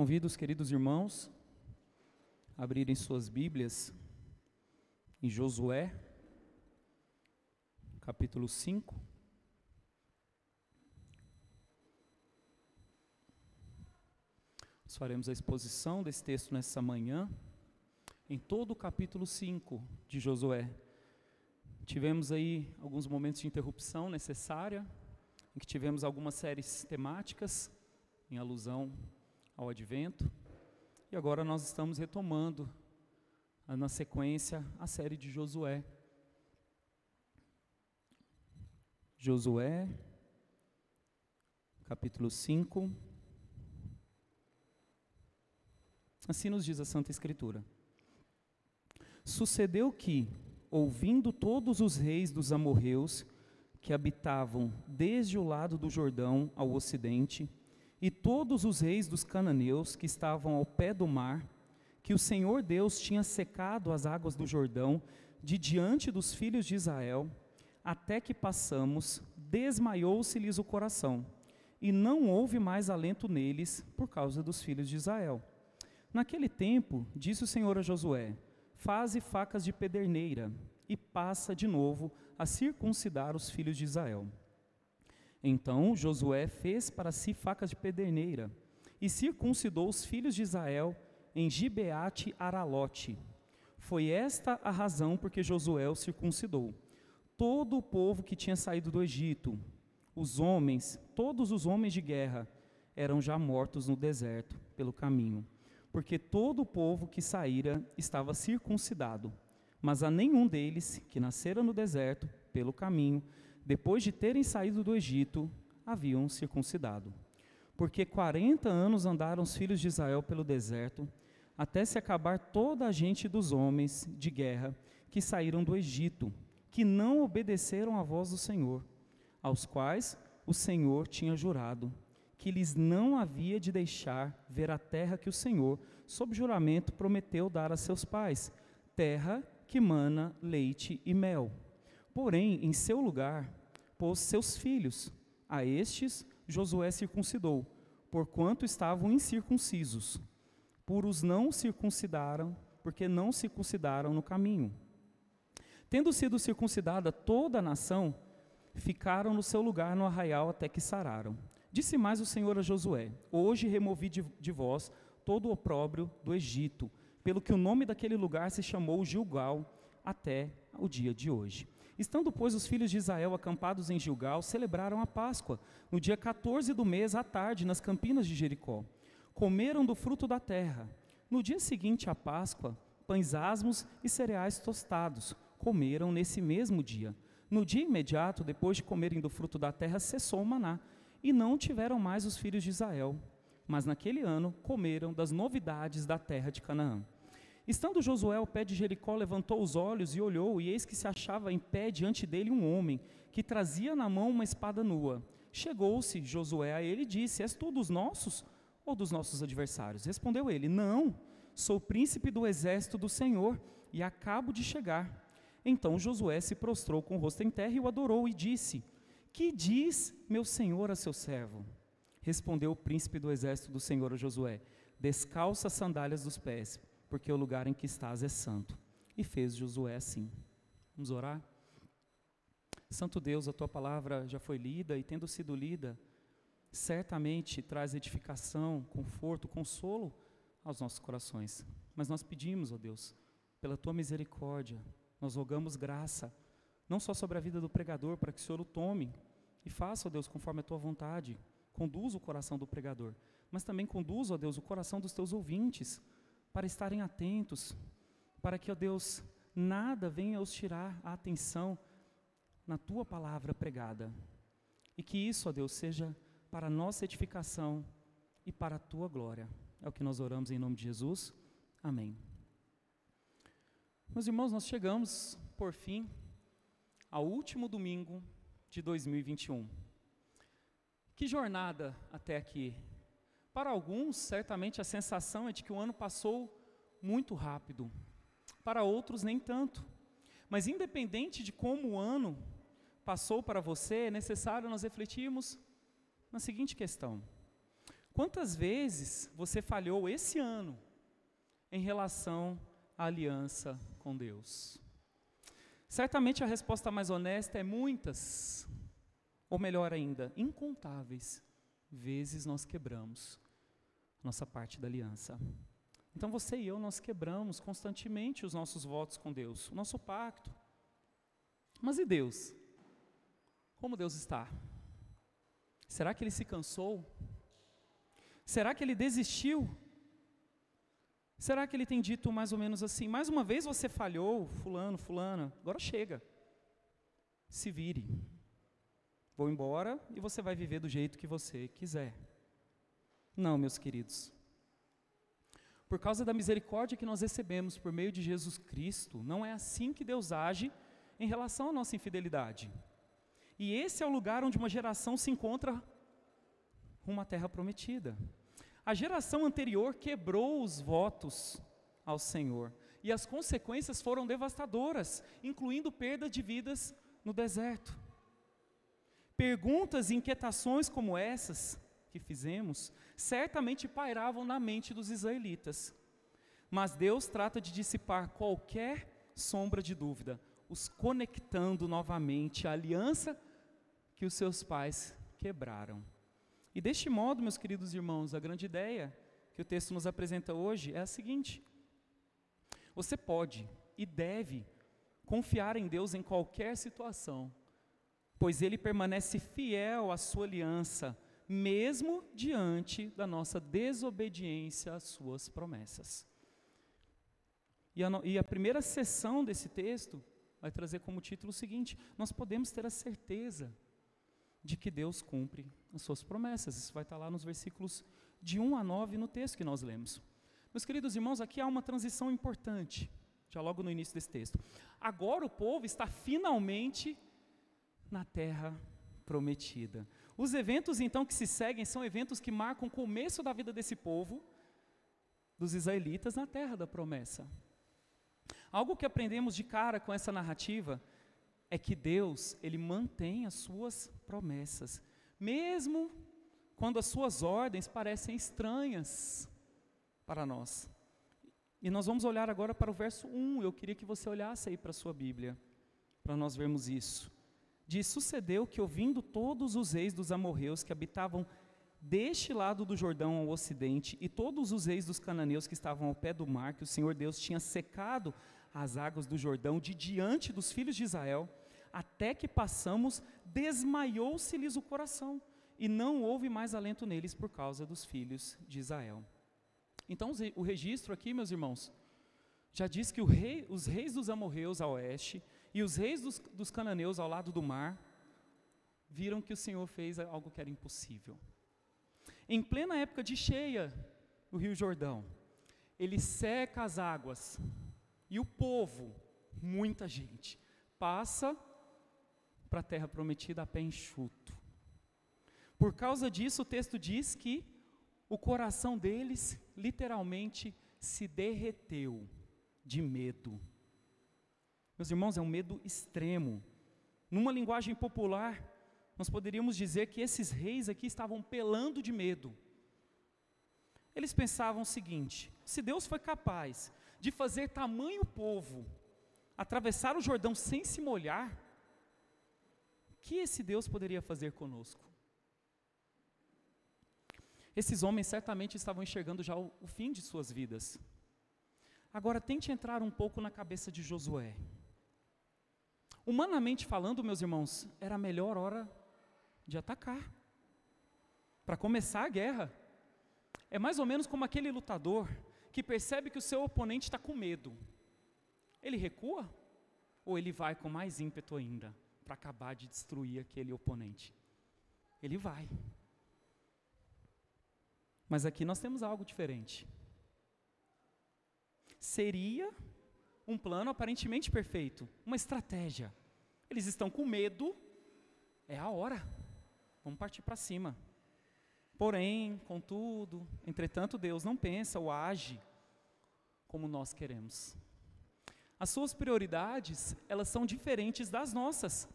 Convido os queridos irmãos a abrirem suas Bíblias em Josué, capítulo 5. Nós faremos a exposição desse texto nessa manhã, em todo o capítulo 5 de Josué. Tivemos aí alguns momentos de interrupção necessária, em que tivemos algumas séries temáticas, em alusão ao advento. E agora nós estamos retomando, na sequência, a série de Josué. Josué, capítulo 5. Assim nos diz a Santa Escritura. Sucedeu que, ouvindo todos os reis dos amorreus, que habitavam desde o lado do Jordão ao ocidente, e todos os reis dos cananeus que estavam ao pé do mar, que o Senhor Deus tinha secado as águas do Jordão de diante dos filhos de Israel, até que passamos, desmaiou-se-lhes o coração, e não houve mais alento neles por causa dos filhos de Israel. Naquele tempo, disse o Senhor a Josué: Faze facas de pederneira, e passa de novo a circuncidar os filhos de Israel. Então Josué fez para si facas de pederneira e circuncidou os filhos de Israel em Gibeate Aralote. Foi esta a razão porque Josué o circuncidou. Todo o povo que tinha saído do Egito, os homens, todos os homens de guerra, eram já mortos no deserto pelo caminho, porque todo o povo que saíra estava circuncidado. Mas a nenhum deles que nascera no deserto pelo caminho depois de terem saído do Egito, haviam circuncidado. Porque quarenta anos andaram os filhos de Israel pelo deserto, até se acabar toda a gente dos homens de guerra que saíram do Egito, que não obedeceram à voz do Senhor, aos quais o Senhor tinha jurado que lhes não havia de deixar ver a terra que o Senhor, sob juramento, prometeu dar a seus pais, terra que mana leite e mel. Porém, em seu lugar, pôs seus filhos. A estes Josué circuncidou, porquanto estavam incircuncisos. Por os não circuncidaram, porque não circuncidaram no caminho. Tendo sido circuncidada toda a nação, ficaram no seu lugar no arraial até que sararam. Disse mais o Senhor a Josué: Hoje removi de, de vós todo o opróbrio do Egito, pelo que o nome daquele lugar se chamou Gilgal até o dia de hoje. Estando, pois, os filhos de Israel acampados em Gilgal, celebraram a Páscoa, no dia 14 do mês, à tarde, nas campinas de Jericó. Comeram do fruto da terra. No dia seguinte à Páscoa, pães asmos e cereais tostados, comeram nesse mesmo dia. No dia imediato, depois de comerem do fruto da terra, cessou o maná, e não tiveram mais os filhos de Israel. Mas naquele ano comeram das novidades da terra de Canaã. Estando Josué ao pé de Jericó, levantou os olhos e olhou, e eis que se achava em pé diante dele um homem, que trazia na mão uma espada nua. Chegou-se Josué a ele e disse: És tu dos nossos ou dos nossos adversários? Respondeu ele: Não, sou príncipe do exército do Senhor e acabo de chegar. Então Josué se prostrou com o rosto em terra e o adorou e disse: Que diz meu senhor a seu servo? Respondeu o príncipe do exército do Senhor a Josué: Descalça as sandálias dos pés porque o lugar em que estás é santo. E fez Josué assim. Vamos orar? Santo Deus, a tua palavra já foi lida e, tendo sido lida, certamente traz edificação, conforto, consolo aos nossos corações. Mas nós pedimos, ó Deus, pela tua misericórdia, nós rogamos graça, não só sobre a vida do pregador, para que o Senhor o tome e faça, ó Deus, conforme a tua vontade, conduza o coração do pregador, mas também conduza, ó Deus, o coração dos teus ouvintes para estarem atentos, para que, ó Deus, nada venha os tirar a atenção na tua palavra pregada. E que isso, ó Deus, seja para a nossa edificação e para a tua glória. É o que nós oramos em nome de Jesus. Amém. Meus irmãos, nós chegamos, por fim, ao último domingo de 2021. Que jornada até aqui, para alguns, certamente a sensação é de que o ano passou muito rápido. Para outros, nem tanto. Mas independente de como o ano passou para você, é necessário nós refletirmos na seguinte questão: Quantas vezes você falhou esse ano em relação à aliança com Deus? Certamente a resposta mais honesta é muitas, ou melhor ainda, incontáveis vezes nós quebramos nossa parte da aliança. Então você e eu, nós quebramos constantemente os nossos votos com Deus, o nosso pacto. Mas e Deus? Como Deus está? Será que ele se cansou? Será que ele desistiu? Será que ele tem dito mais ou menos assim: mais uma vez você falhou, Fulano, Fulana, agora chega. Se vire. Vou embora e você vai viver do jeito que você quiser. Não, meus queridos. Por causa da misericórdia que nós recebemos por meio de Jesus Cristo, não é assim que Deus age em relação à nossa infidelidade. E esse é o lugar onde uma geração se encontra uma terra prometida. A geração anterior quebrou os votos ao Senhor, e as consequências foram devastadoras, incluindo perda de vidas no deserto. Perguntas e inquietações como essas que fizemos certamente pairavam na mente dos israelitas. Mas Deus trata de dissipar qualquer sombra de dúvida, os conectando novamente à aliança que os seus pais quebraram. E deste modo, meus queridos irmãos, a grande ideia que o texto nos apresenta hoje é a seguinte: você pode e deve confiar em Deus em qualquer situação, pois Ele permanece fiel à sua aliança, mesmo diante da nossa desobediência às suas promessas. E a, e a primeira sessão desse texto vai trazer como título o seguinte: nós podemos ter a certeza de que Deus cumpre as suas promessas. Isso vai estar lá nos versículos de 1 a 9 no texto que nós lemos. Meus queridos irmãos, aqui há uma transição importante, já logo no início desse texto. Agora o povo está finalmente na terra prometida. Os eventos então que se seguem são eventos que marcam o começo da vida desse povo, dos israelitas na terra da promessa. Algo que aprendemos de cara com essa narrativa é que Deus, ele mantém as suas promessas, mesmo quando as suas ordens parecem estranhas para nós. E nós vamos olhar agora para o verso 1. Eu queria que você olhasse aí para a sua Bíblia, para nós vermos isso. Diz: Sucedeu que, ouvindo todos os reis dos amorreus que habitavam deste lado do Jordão ao ocidente, e todos os reis dos cananeus que estavam ao pé do mar, que o Senhor Deus tinha secado as águas do Jordão de diante dos filhos de Israel, até que passamos, desmaiou-se-lhes o coração, e não houve mais alento neles por causa dos filhos de Israel. Então, o registro aqui, meus irmãos, já diz que rei, os reis dos amorreus a oeste e os reis dos, dos cananeus ao lado do mar viram que o Senhor fez algo que era impossível. Em plena época de cheia do Rio Jordão, ele seca as águas e o povo, muita gente, passa para a terra prometida a pé enxuto. Por causa disso, o texto diz que o coração deles literalmente se derreteu de medo. Meus irmãos, é um medo extremo. Numa linguagem popular, nós poderíamos dizer que esses reis aqui estavam pelando de medo. Eles pensavam o seguinte: se Deus foi capaz de fazer tamanho povo atravessar o Jordão sem se molhar, que esse Deus poderia fazer conosco? Esses homens certamente estavam enxergando já o, o fim de suas vidas. Agora tente entrar um pouco na cabeça de Josué. Humanamente falando, meus irmãos, era a melhor hora de atacar. Para começar a guerra. É mais ou menos como aquele lutador que percebe que o seu oponente está com medo. Ele recua ou ele vai com mais ímpeto ainda? para acabar de destruir aquele oponente. Ele vai. Mas aqui nós temos algo diferente. Seria um plano aparentemente perfeito, uma estratégia. Eles estão com medo, é a hora, vamos partir para cima. Porém, contudo, entretanto, Deus não pensa ou age como nós queremos. As suas prioridades, elas são diferentes das nossas.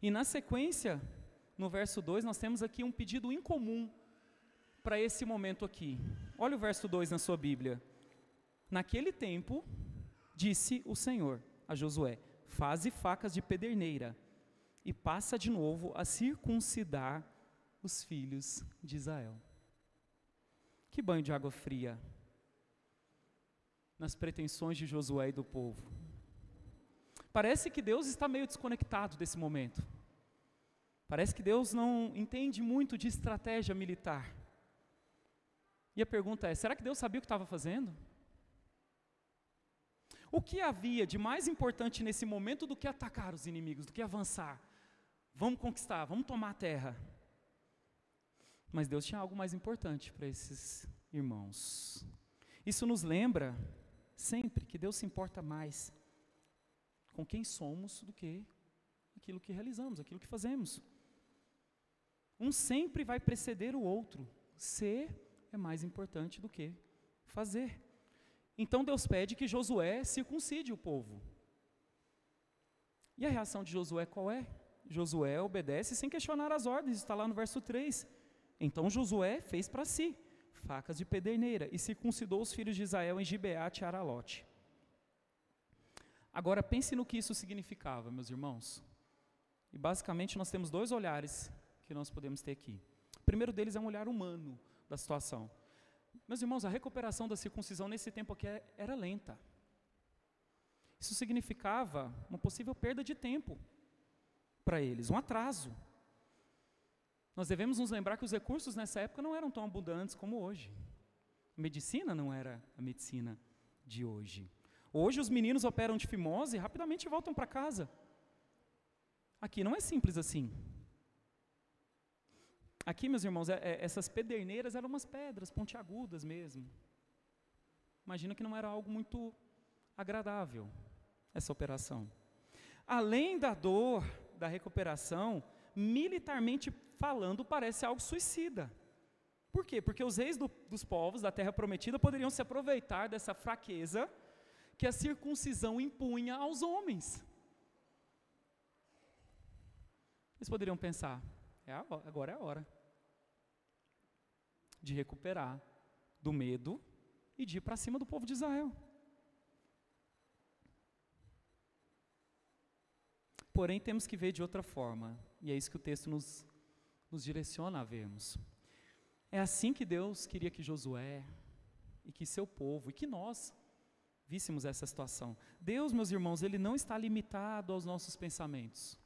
E na sequência, no verso 2, nós temos aqui um pedido incomum para esse momento aqui. Olha o verso 2 na sua Bíblia. Naquele tempo, disse o Senhor a Josué: Faze facas de pederneira e passa de novo a circuncidar os filhos de Israel. Que banho de água fria nas pretensões de Josué e do povo. Parece que Deus está meio desconectado desse momento. Parece que Deus não entende muito de estratégia militar. E a pergunta é: será que Deus sabia o que estava fazendo? O que havia de mais importante nesse momento do que atacar os inimigos, do que avançar? Vamos conquistar, vamos tomar a terra. Mas Deus tinha algo mais importante para esses irmãos. Isso nos lembra sempre que Deus se importa mais com quem somos do que aquilo que realizamos, aquilo que fazemos. Um sempre vai preceder o outro. Ser é mais importante do que fazer. Então Deus pede que Josué circuncide o povo. E a reação de Josué qual é? Josué obedece sem questionar as ordens, está lá no verso 3. Então Josué fez para si facas de pederneira e circuncidou os filhos de Israel em Gibeate e Aralote. Agora pense no que isso significava, meus irmãos. E basicamente nós temos dois olhares que nós podemos ter aqui. O primeiro deles é um olhar humano da situação. Meus irmãos, a recuperação da circuncisão nesse tempo aqui é, era lenta. Isso significava uma possível perda de tempo para eles, um atraso. Nós devemos nos lembrar que os recursos nessa época não eram tão abundantes como hoje. A medicina não era a medicina de hoje. Hoje os meninos operam de fimose e rapidamente voltam para casa. Aqui não é simples assim. Aqui, meus irmãos, é, é, essas pederneiras eram umas pedras pontiagudas mesmo. Imagina que não era algo muito agradável essa operação. Além da dor da recuperação, militarmente falando, parece algo suicida. Por quê? Porque os reis do, dos povos da terra prometida poderiam se aproveitar dessa fraqueza que a circuncisão impunha aos homens. Eles poderiam pensar: é a, agora é a hora de recuperar do medo e de ir para cima do povo de Israel. Porém, temos que ver de outra forma, e é isso que o texto nos, nos direciona a vermos. É assim que Deus queria que Josué, e que seu povo, e que nós víssemos essa situação. Deus, meus irmãos, ele não está limitado aos nossos pensamentos,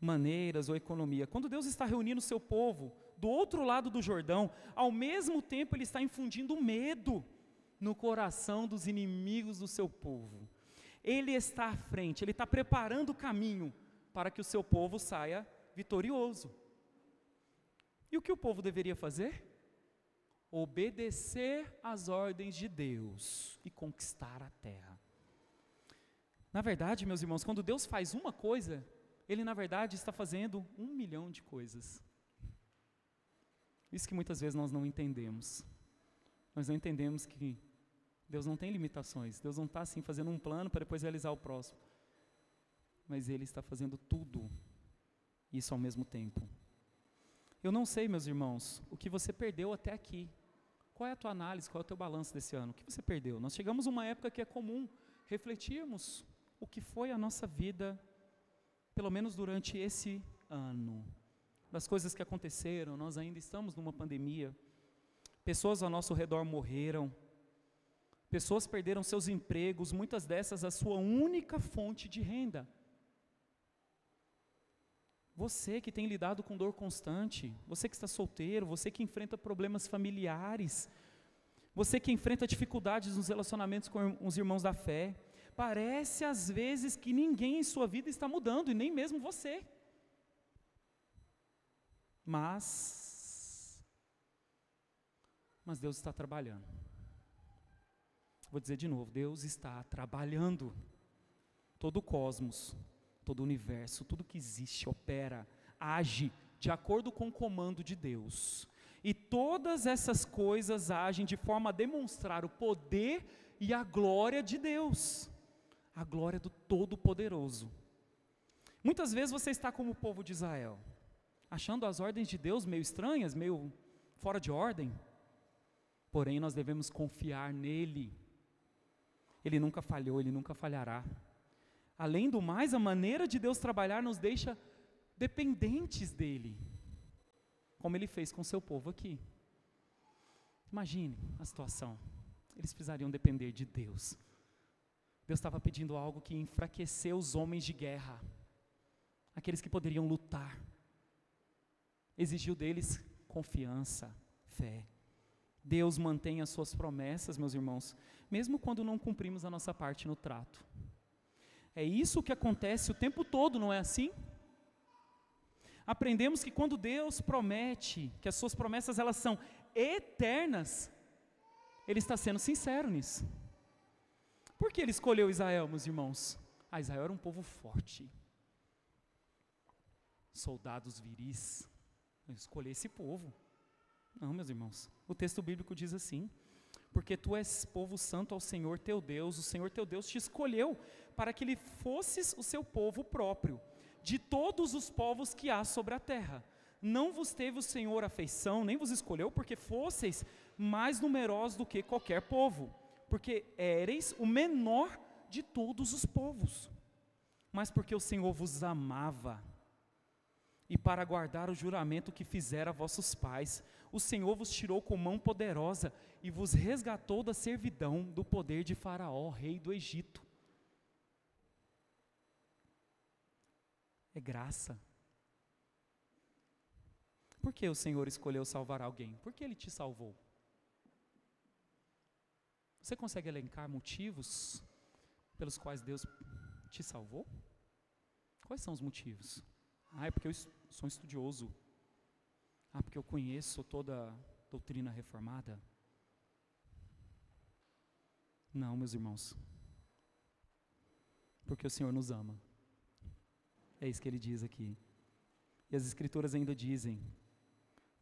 maneiras ou economia. Quando Deus está reunindo o seu povo do outro lado do Jordão, ao mesmo tempo ele está infundindo medo no coração dos inimigos do seu povo. Ele está à frente, ele está preparando o caminho para que o seu povo saia vitorioso. E o que o povo deveria fazer? Obedecer às ordens de Deus e conquistar a terra. Na verdade, meus irmãos, quando Deus faz uma coisa, Ele na verdade está fazendo um milhão de coisas. Isso que muitas vezes nós não entendemos. Nós não entendemos que Deus não tem limitações. Deus não está assim fazendo um plano para depois realizar o próximo. Mas Ele está fazendo tudo isso ao mesmo tempo. Eu não sei, meus irmãos, o que você perdeu até aqui. Qual é a tua análise, qual é o teu balanço desse ano? O que você perdeu? Nós chegamos a uma época que é comum refletirmos o que foi a nossa vida, pelo menos durante esse ano. Das coisas que aconteceram, nós ainda estamos numa pandemia. Pessoas ao nosso redor morreram, Pessoas perderam seus empregos, muitas dessas a sua única fonte de renda. Você que tem lidado com dor constante, você que está solteiro, você que enfrenta problemas familiares, você que enfrenta dificuldades nos relacionamentos com os irmãos da fé, parece às vezes que ninguém em sua vida está mudando, e nem mesmo você. Mas, mas Deus está trabalhando. Vou dizer de novo: Deus está trabalhando. Todo o cosmos, todo o universo, tudo que existe, opera, age de acordo com o comando de Deus. E todas essas coisas agem de forma a demonstrar o poder e a glória de Deus, a glória do Todo-Poderoso. Muitas vezes você está como o povo de Israel, achando as ordens de Deus meio estranhas, meio fora de ordem. Porém, nós devemos confiar nele. Ele nunca falhou, ele nunca falhará. Além do mais, a maneira de Deus trabalhar nos deixa dependentes dele, como ele fez com seu povo aqui. Imagine a situação. Eles precisariam depender de Deus. Deus estava pedindo algo que enfraqueceu os homens de guerra, aqueles que poderiam lutar. Exigiu deles confiança, fé. Deus mantém as suas promessas, meus irmãos, mesmo quando não cumprimos a nossa parte no trato. É isso que acontece o tempo todo, não é assim? Aprendemos que quando Deus promete, que as suas promessas elas são eternas, ele está sendo sincero nisso. Por que ele escolheu Israel, meus irmãos? Ah, Israel era um povo forte. Soldados viris. Escolher esse povo. Não, meus irmãos. O texto bíblico diz assim: Porque tu és povo santo ao Senhor teu Deus, o Senhor teu Deus te escolheu para que lhe fosses o seu povo próprio, de todos os povos que há sobre a terra. Não vos teve o Senhor afeição, nem vos escolheu, porque fosseis mais numerosos do que qualquer povo, porque éreis o menor de todos os povos, mas porque o Senhor vos amava e para guardar o juramento que fizera a vossos pais, o Senhor vos tirou com mão poderosa e vos resgatou da servidão do poder de Faraó, rei do Egito. É graça. Por que o Senhor escolheu salvar alguém? Por que ele te salvou? Você consegue elencar motivos pelos quais Deus te salvou? Quais são os motivos? Ah, é porque eu sou um estudioso. Ah, porque eu conheço toda a doutrina reformada. Não, meus irmãos. Porque o Senhor nos ama. É isso que ele diz aqui. E as Escrituras ainda dizem: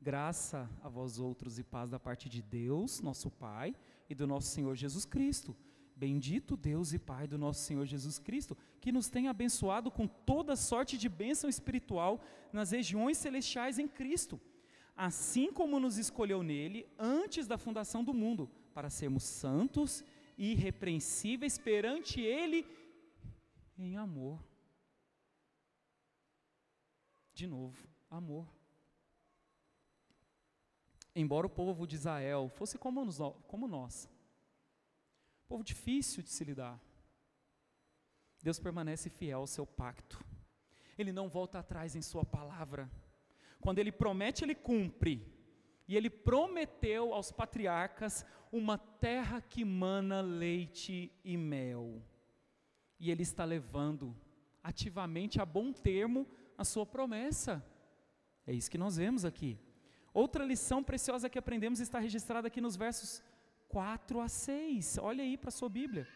graça a vós outros e paz da parte de Deus, nosso Pai, e do nosso Senhor Jesus Cristo. Bendito Deus e Pai do nosso Senhor Jesus Cristo, que nos tem abençoado com toda sorte de bênção espiritual nas regiões celestiais em Cristo, assim como nos escolheu nele antes da fundação do mundo, para sermos santos e irrepreensíveis perante Ele em amor. De novo, amor. Embora o povo de Israel fosse como nós, como nós Povo difícil de se lidar. Deus permanece fiel ao seu pacto. Ele não volta atrás em sua palavra. Quando ele promete, ele cumpre. E ele prometeu aos patriarcas uma terra que mana leite e mel. E ele está levando ativamente a bom termo a sua promessa. É isso que nós vemos aqui. Outra lição preciosa que aprendemos está registrada aqui nos versos 4 a 6. Olha aí para a sua Bíblia.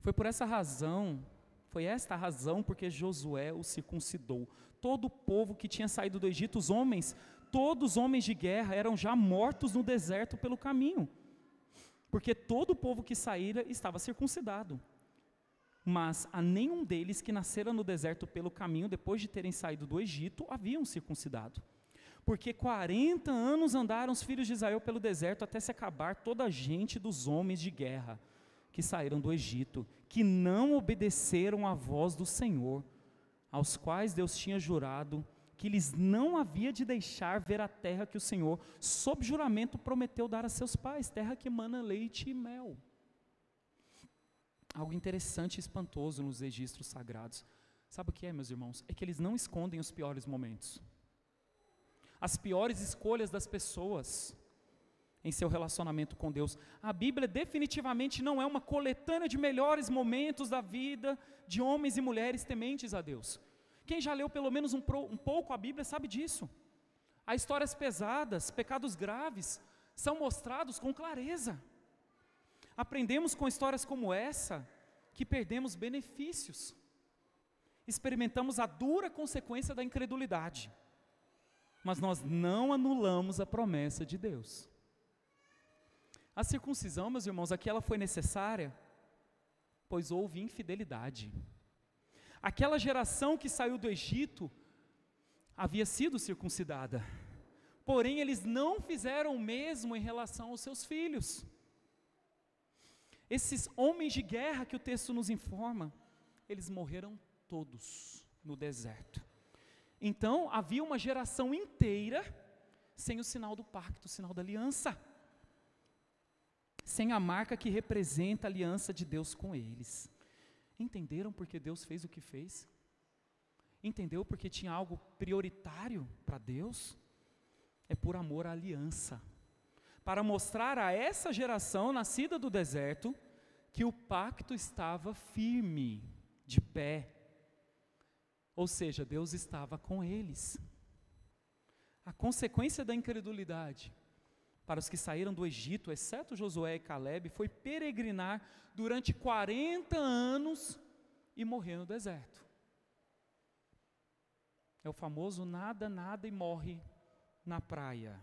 Foi por essa razão, foi esta a razão porque Josué o circuncidou. Todo o povo que tinha saído do Egito, os homens, todos os homens de guerra eram já mortos no deserto pelo caminho. Porque todo o povo que saíra estava circuncidado. Mas a nenhum deles que nascera no deserto pelo caminho, depois de terem saído do Egito, haviam circuncidado porque 40 anos andaram os filhos de Israel pelo deserto até se acabar toda a gente dos homens de guerra que saíram do Egito, que não obedeceram à voz do Senhor, aos quais Deus tinha jurado que lhes não havia de deixar ver a terra que o Senhor, sob juramento, prometeu dar a seus pais, terra que emana leite e mel. Algo interessante e espantoso nos registros sagrados. Sabe o que é, meus irmãos? É que eles não escondem os piores momentos as piores escolhas das pessoas em seu relacionamento com Deus. A Bíblia definitivamente não é uma coletânea de melhores momentos da vida de homens e mulheres tementes a Deus. Quem já leu pelo menos um, um pouco a Bíblia sabe disso. Há histórias pesadas, pecados graves, são mostrados com clareza. Aprendemos com histórias como essa que perdemos benefícios. Experimentamos a dura consequência da incredulidade mas nós não anulamos a promessa de Deus. A circuncisão, meus irmãos, aqui ela foi necessária, pois houve infidelidade. Aquela geração que saiu do Egito havia sido circuncidada, porém eles não fizeram o mesmo em relação aos seus filhos. Esses homens de guerra que o texto nos informa, eles morreram todos no deserto. Então havia uma geração inteira sem o sinal do pacto, o sinal da aliança, sem a marca que representa a aliança de Deus com eles. Entenderam porque Deus fez o que fez? Entendeu porque tinha algo prioritário para Deus? É por amor à aliança. Para mostrar a essa geração nascida do deserto que o pacto estava firme, de pé. Ou seja, Deus estava com eles. A consequência da incredulidade para os que saíram do Egito, exceto Josué e Caleb, foi peregrinar durante 40 anos e morrer no deserto. É o famoso nada, nada e morre na praia.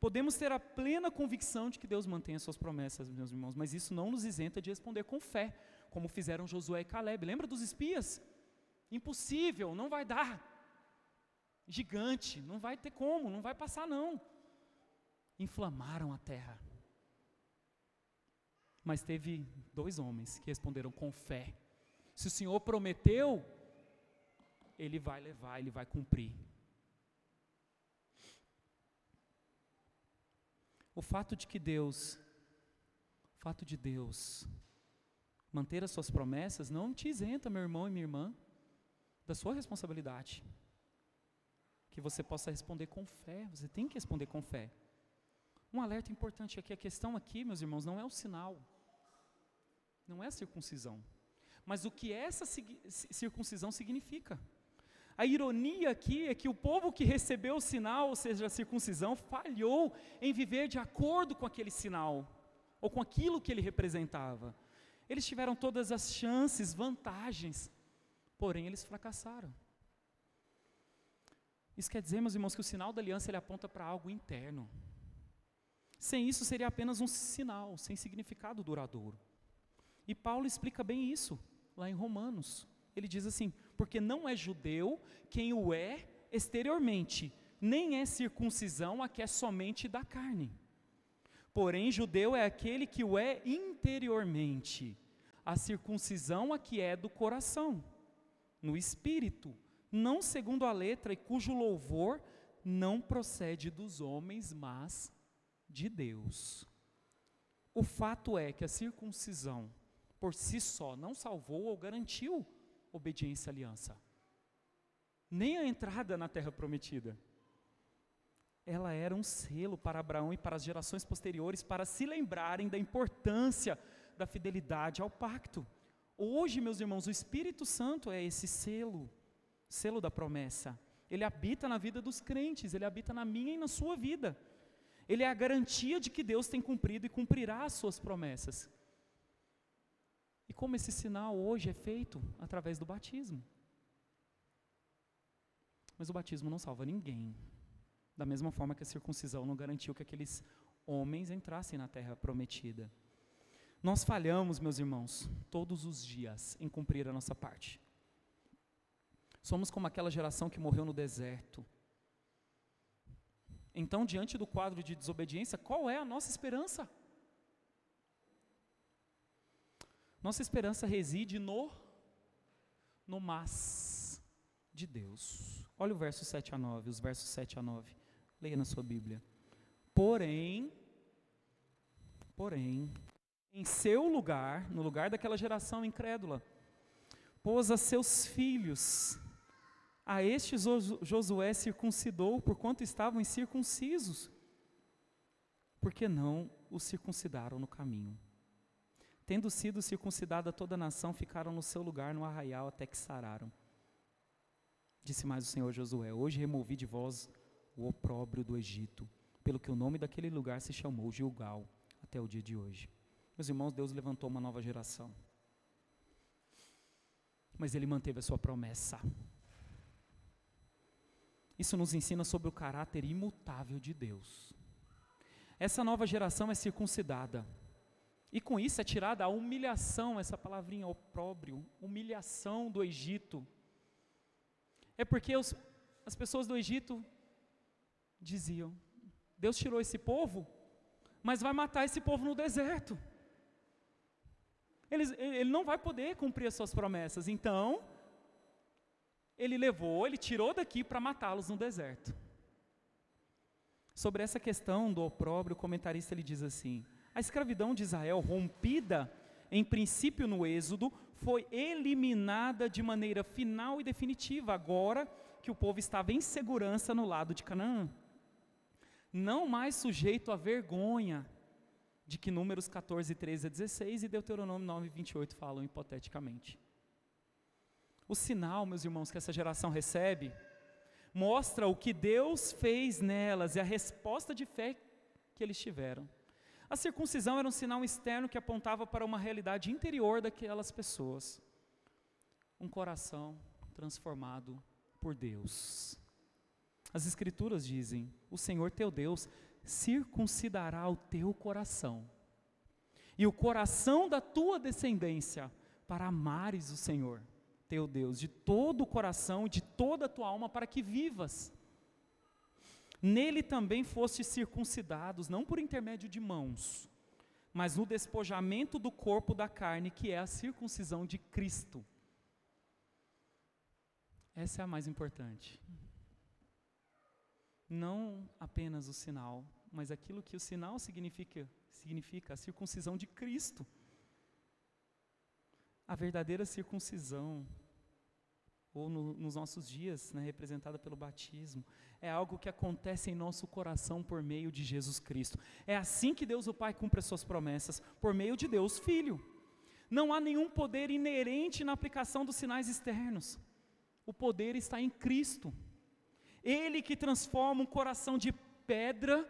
Podemos ter a plena convicção de que Deus mantém as suas promessas, meus irmãos, mas isso não nos isenta de responder com fé, como fizeram Josué e Caleb. Lembra dos espias? Impossível, não vai dar. Gigante, não vai ter como, não vai passar não. Inflamaram a terra. Mas teve dois homens que responderam com fé. Se o Senhor prometeu, ele vai levar, ele vai cumprir. O fato de que Deus, o fato de Deus manter as suas promessas não te isenta, meu irmão e minha irmã, da sua responsabilidade. Que você possa responder com fé, você tem que responder com fé. Um alerta importante aqui, a questão aqui, meus irmãos, não é o sinal, não é a circuncisão, mas o que essa circuncisão significa. A ironia aqui é que o povo que recebeu o sinal, ou seja, a circuncisão, falhou em viver de acordo com aquele sinal, ou com aquilo que ele representava. Eles tiveram todas as chances, vantagens, porém eles fracassaram. Isso quer dizer, meus irmãos, que o sinal da aliança ele aponta para algo interno. Sem isso seria apenas um sinal, sem significado duradouro. E Paulo explica bem isso lá em Romanos. Ele diz assim: porque não é judeu quem o é exteriormente, nem é circuncisão a que é somente da carne. Porém, judeu é aquele que o é interiormente, a circuncisão a que é do coração, no espírito, não segundo a letra, e cujo louvor não procede dos homens, mas de Deus. O fato é que a circuncisão, por si só, não salvou ou garantiu obediência à aliança. Nem a entrada na terra prometida. Ela era um selo para Abraão e para as gerações posteriores para se lembrarem da importância da fidelidade ao pacto. Hoje, meus irmãos, o Espírito Santo é esse selo, selo da promessa. Ele habita na vida dos crentes, ele habita na minha e na sua vida. Ele é a garantia de que Deus tem cumprido e cumprirá as suas promessas. E como esse sinal hoje é feito? Através do batismo. Mas o batismo não salva ninguém. Da mesma forma que a circuncisão não garantiu que aqueles homens entrassem na terra prometida. Nós falhamos, meus irmãos, todos os dias em cumprir a nossa parte. Somos como aquela geração que morreu no deserto. Então, diante do quadro de desobediência, qual é a nossa esperança? Nossa esperança reside no no mas de Deus. Olha o verso 7 a 9, os versos 7 a 9. Leia na sua Bíblia. Porém, porém, em seu lugar, no lugar daquela geração incrédula, pôs a seus filhos. A estes Josué circuncidou, porquanto estavam incircuncisos, porque não os circuncidaram no caminho. Tendo sido circuncidada toda a nação, ficaram no seu lugar no arraial até que sararam. Disse mais o Senhor Josué: Hoje removi de vós o opróbrio do Egito, pelo que o nome daquele lugar se chamou Gilgal, até o dia de hoje. Meus irmãos, Deus levantou uma nova geração. Mas Ele manteve a sua promessa. Isso nos ensina sobre o caráter imutável de Deus. Essa nova geração é circuncidada. E com isso é tirada a humilhação, essa palavrinha opróbrio, humilhação do Egito. É porque os, as pessoas do Egito diziam: Deus tirou esse povo, mas vai matar esse povo no deserto. Ele, ele não vai poder cumprir as suas promessas. Então, ele levou, ele tirou daqui para matá-los no deserto. Sobre essa questão do opróbrio, o comentarista ele diz assim: a escravidão de Israel, rompida em princípio no Êxodo, foi eliminada de maneira final e definitiva, agora que o povo estava em segurança no lado de Canaã. Não mais sujeito à vergonha de que Números 14, 13 a 16 e Deuteronômio 9, 28 falam hipoteticamente. O sinal, meus irmãos, que essa geração recebe, mostra o que Deus fez nelas e a resposta de fé que eles tiveram. A circuncisão era um sinal externo que apontava para uma realidade interior daquelas pessoas. Um coração transformado por Deus. As Escrituras dizem: O Senhor teu Deus circuncidará o teu coração e o coração da tua descendência para amares o Senhor teu Deus de todo o coração, de toda a tua alma, para que vivas. Nele também fostes circuncidados, não por intermédio de mãos, mas no despojamento do corpo da carne, que é a circuncisão de Cristo. Essa é a mais importante. Não apenas o sinal, mas aquilo que o sinal significa, significa a circuncisão de Cristo. A verdadeira circuncisão ou no, nos nossos dias, né, representada pelo batismo, é algo que acontece em nosso coração por meio de Jesus Cristo. É assim que Deus o Pai cumpre as suas promessas, por meio de Deus Filho. Não há nenhum poder inerente na aplicação dos sinais externos. O poder está em Cristo. Ele que transforma um coração de pedra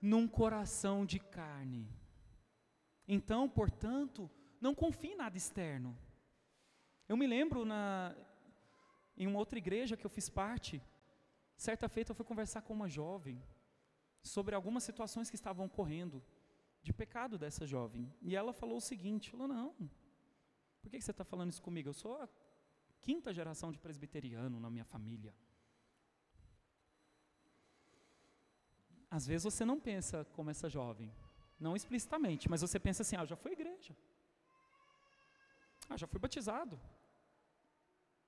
num coração de carne. Então, portanto, não confie em nada externo. Eu me lembro na, em uma outra igreja que eu fiz parte, certa feita eu fui conversar com uma jovem sobre algumas situações que estavam ocorrendo de pecado dessa jovem. E ela falou o seguinte: falou, não, por que você está falando isso comigo? Eu sou a quinta geração de presbiteriano na minha família. Às vezes você não pensa como essa jovem, não explicitamente, mas você pensa assim: ah, já fui à igreja, ah, já fui batizado,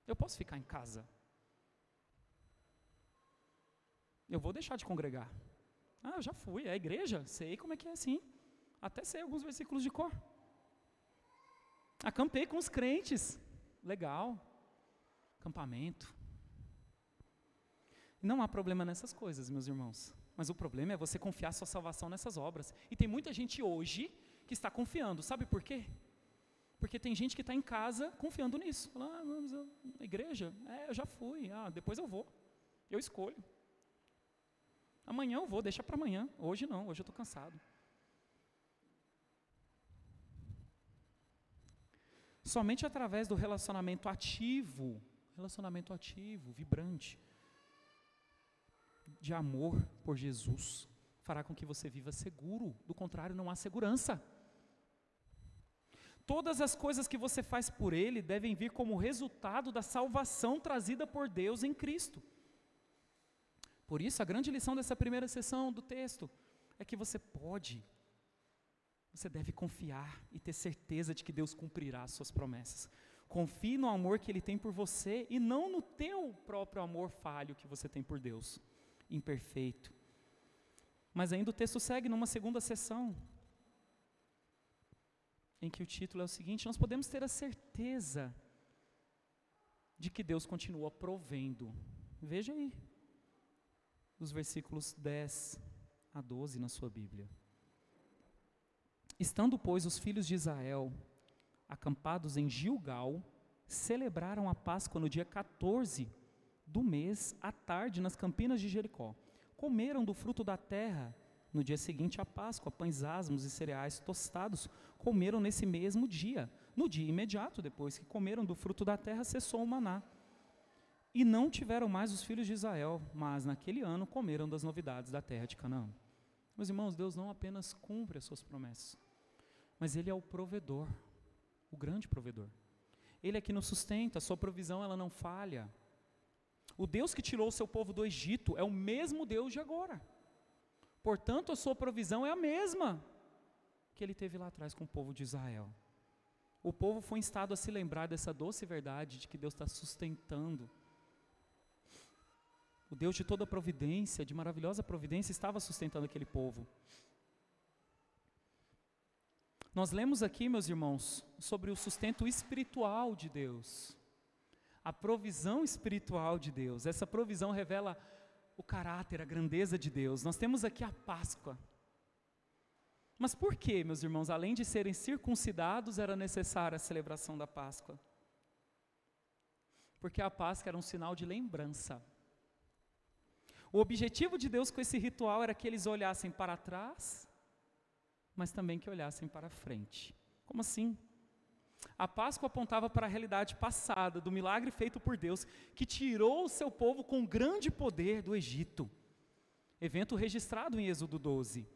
eu posso ficar em casa. Eu vou deixar de congregar. Ah, eu já fui, é a igreja, sei como é que é assim. Até sei alguns versículos de cor. Acampei com os crentes. Legal. Acampamento. Não há problema nessas coisas, meus irmãos. Mas o problema é você confiar sua salvação nessas obras. E tem muita gente hoje que está confiando. Sabe por quê? Porque tem gente que está em casa confiando nisso. Fala, ah, mas eu, igreja? É, eu já fui. Ah, depois eu vou. Eu escolho. Amanhã eu vou, deixa para amanhã. Hoje não, hoje eu estou cansado. Somente através do relacionamento ativo, relacionamento ativo, vibrante, de amor por Jesus, fará com que você viva seguro. Do contrário, não há segurança. Todas as coisas que você faz por Ele devem vir como resultado da salvação trazida por Deus em Cristo. Por isso, a grande lição dessa primeira sessão do texto é que você pode, você deve confiar e ter certeza de que Deus cumprirá as suas promessas. Confie no amor que Ele tem por você e não no teu próprio amor falho que você tem por Deus, imperfeito. Mas ainda o texto segue numa segunda sessão, em que o título é o seguinte: nós podemos ter a certeza de que Deus continua provendo. Veja aí, os versículos 10 a 12 na sua Bíblia. Estando, pois, os filhos de Israel acampados em Gilgal, celebraram a Páscoa no dia 14 do mês, à tarde, nas campinas de Jericó. Comeram do fruto da terra no dia seguinte, a Páscoa, pães asmos e cereais tostados comeram nesse mesmo dia. No dia imediato, depois que comeram do fruto da terra, cessou o maná. E não tiveram mais os filhos de Israel, mas naquele ano comeram das novidades da terra de Canaã. Meus irmãos, Deus não apenas cumpre as suas promessas, mas Ele é o provedor, o grande provedor. Ele é que nos sustenta, a sua provisão ela não falha. O Deus que tirou o seu povo do Egito é o mesmo Deus de agora. Portanto, a sua provisão é a mesma que ele teve lá atrás com o povo de Israel. O povo foi instado a se lembrar dessa doce verdade de que Deus está sustentando. O Deus de toda providência, de maravilhosa providência, estava sustentando aquele povo. Nós lemos aqui, meus irmãos, sobre o sustento espiritual de Deus, a provisão espiritual de Deus. Essa provisão revela o caráter, a grandeza de Deus. Nós temos aqui a Páscoa. Mas por que, meus irmãos, além de serem circuncidados, era necessária a celebração da Páscoa? Porque a Páscoa era um sinal de lembrança. O objetivo de Deus com esse ritual era que eles olhassem para trás, mas também que olhassem para frente. Como assim? A Páscoa apontava para a realidade passada do milagre feito por Deus, que tirou o seu povo com grande poder do Egito. Evento registrado em Êxodo 12.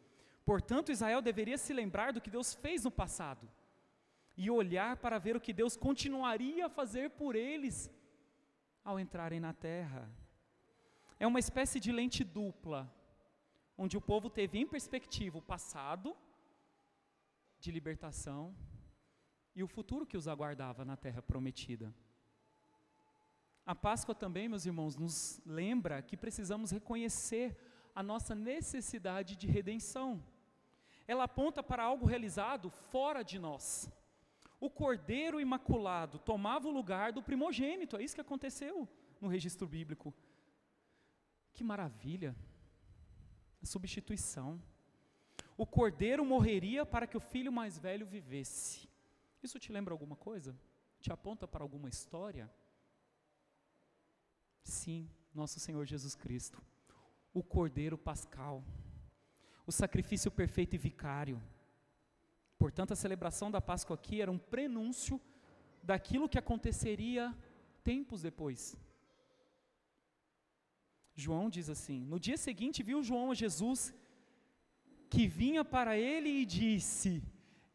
Portanto, Israel deveria se lembrar do que Deus fez no passado e olhar para ver o que Deus continuaria a fazer por eles ao entrarem na terra. É uma espécie de lente dupla, onde o povo teve em perspectiva o passado de libertação e o futuro que os aguardava na terra prometida. A Páscoa também, meus irmãos, nos lembra que precisamos reconhecer a nossa necessidade de redenção ela aponta para algo realizado fora de nós. O cordeiro imaculado tomava o lugar do primogênito, é isso que aconteceu no registro bíblico. Que maravilha! A substituição. O cordeiro morreria para que o filho mais velho vivesse. Isso te lembra alguma coisa? Te aponta para alguma história? Sim, nosso Senhor Jesus Cristo, o cordeiro pascal o sacrifício perfeito e vicário. Portanto, a celebração da Páscoa aqui era um prenúncio daquilo que aconteceria tempos depois. João diz assim: No dia seguinte viu João a Jesus que vinha para ele e disse: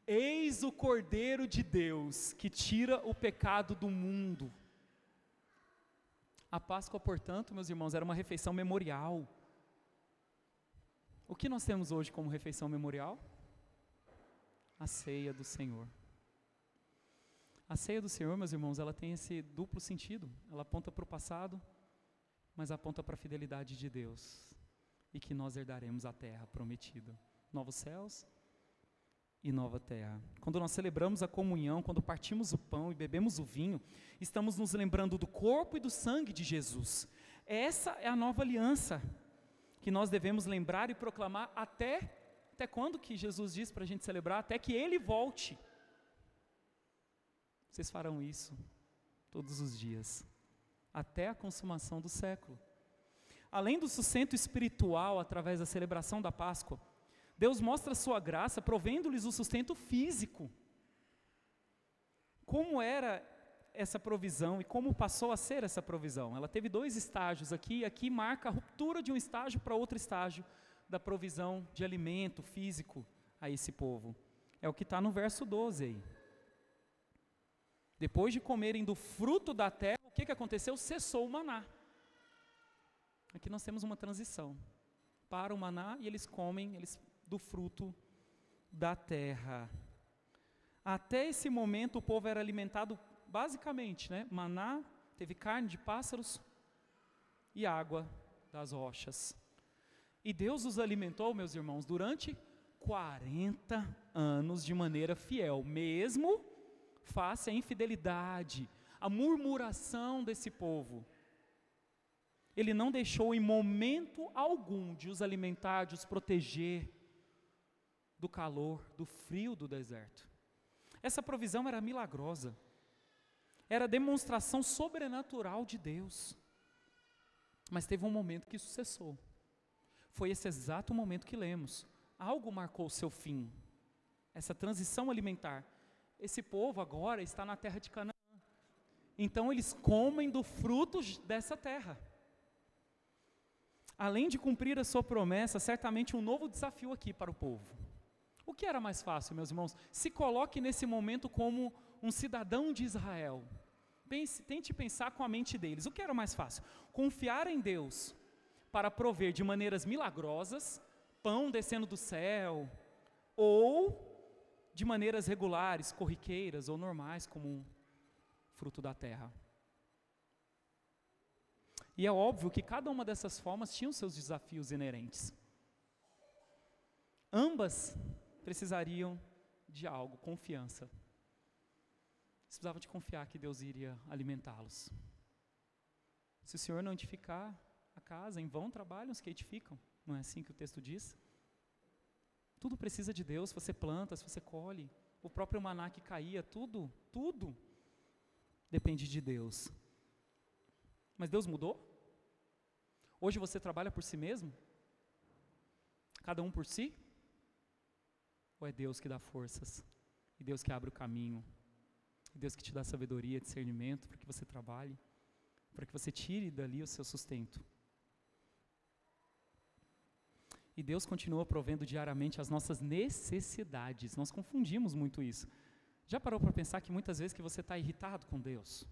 Eis o Cordeiro de Deus que tira o pecado do mundo. A Páscoa, portanto, meus irmãos, era uma refeição memorial o que nós temos hoje como refeição memorial? A ceia do Senhor. A ceia do Senhor, meus irmãos, ela tem esse duplo sentido. Ela aponta para o passado, mas aponta para a fidelidade de Deus e que nós herdaremos a terra prometida novos céus e nova terra. Quando nós celebramos a comunhão, quando partimos o pão e bebemos o vinho, estamos nos lembrando do corpo e do sangue de Jesus. Essa é a nova aliança que nós devemos lembrar e proclamar até até quando que Jesus diz para a gente celebrar? Até que Ele volte. Vocês farão isso todos os dias, até a consumação do século. Além do sustento espiritual através da celebração da Páscoa, Deus mostra a sua graça provendo-lhes o sustento físico. Como era essa provisão e como passou a ser essa provisão. Ela teve dois estágios aqui, aqui marca a ruptura de um estágio para outro estágio da provisão de alimento físico a esse povo. É o que está no verso 12 aí. Depois de comerem do fruto da terra, o que, que aconteceu? Cessou o maná. Aqui nós temos uma transição. Para o maná e eles comem eles, do fruto da terra. Até esse momento o povo era alimentado basicamente, né, maná, teve carne de pássaros e água das rochas. E Deus os alimentou, meus irmãos, durante 40 anos de maneira fiel, mesmo face à infidelidade, à murmuração desse povo. Ele não deixou em momento algum de os alimentar, de os proteger do calor, do frio do deserto. Essa provisão era milagrosa era demonstração sobrenatural de Deus. Mas teve um momento que isso cessou. Foi esse exato momento que lemos. Algo marcou o seu fim. Essa transição alimentar. Esse povo agora está na terra de Canaã. Então eles comem do fruto dessa terra. Além de cumprir a sua promessa, certamente um novo desafio aqui para o povo. O que era mais fácil, meus irmãos? Se coloque nesse momento como um cidadão de Israel. Pense, tente pensar com a mente deles. O que era mais fácil? Confiar em Deus para prover de maneiras milagrosas pão descendo do céu, ou de maneiras regulares, corriqueiras ou normais, como um fruto da terra. E é óbvio que cada uma dessas formas tinha os seus desafios inerentes. Ambas precisariam de algo, confiança. Eles precisavam de confiar que Deus iria alimentá-los. Se o Senhor não edificar a casa, em vão trabalham os que edificam. Não é assim que o texto diz? Tudo precisa de Deus, se você planta, se você colhe. O próprio maná que caía, tudo, tudo depende de Deus. Mas Deus mudou? Hoje você trabalha por si mesmo? Cada um por si? Ou é Deus que dá forças? E Deus que abre o caminho? E Deus que te dá sabedoria, discernimento para que você trabalhe? Para que você tire dali o seu sustento? E Deus continua provendo diariamente as nossas necessidades. Nós confundimos muito isso. Já parou para pensar que muitas vezes que você está irritado com Deus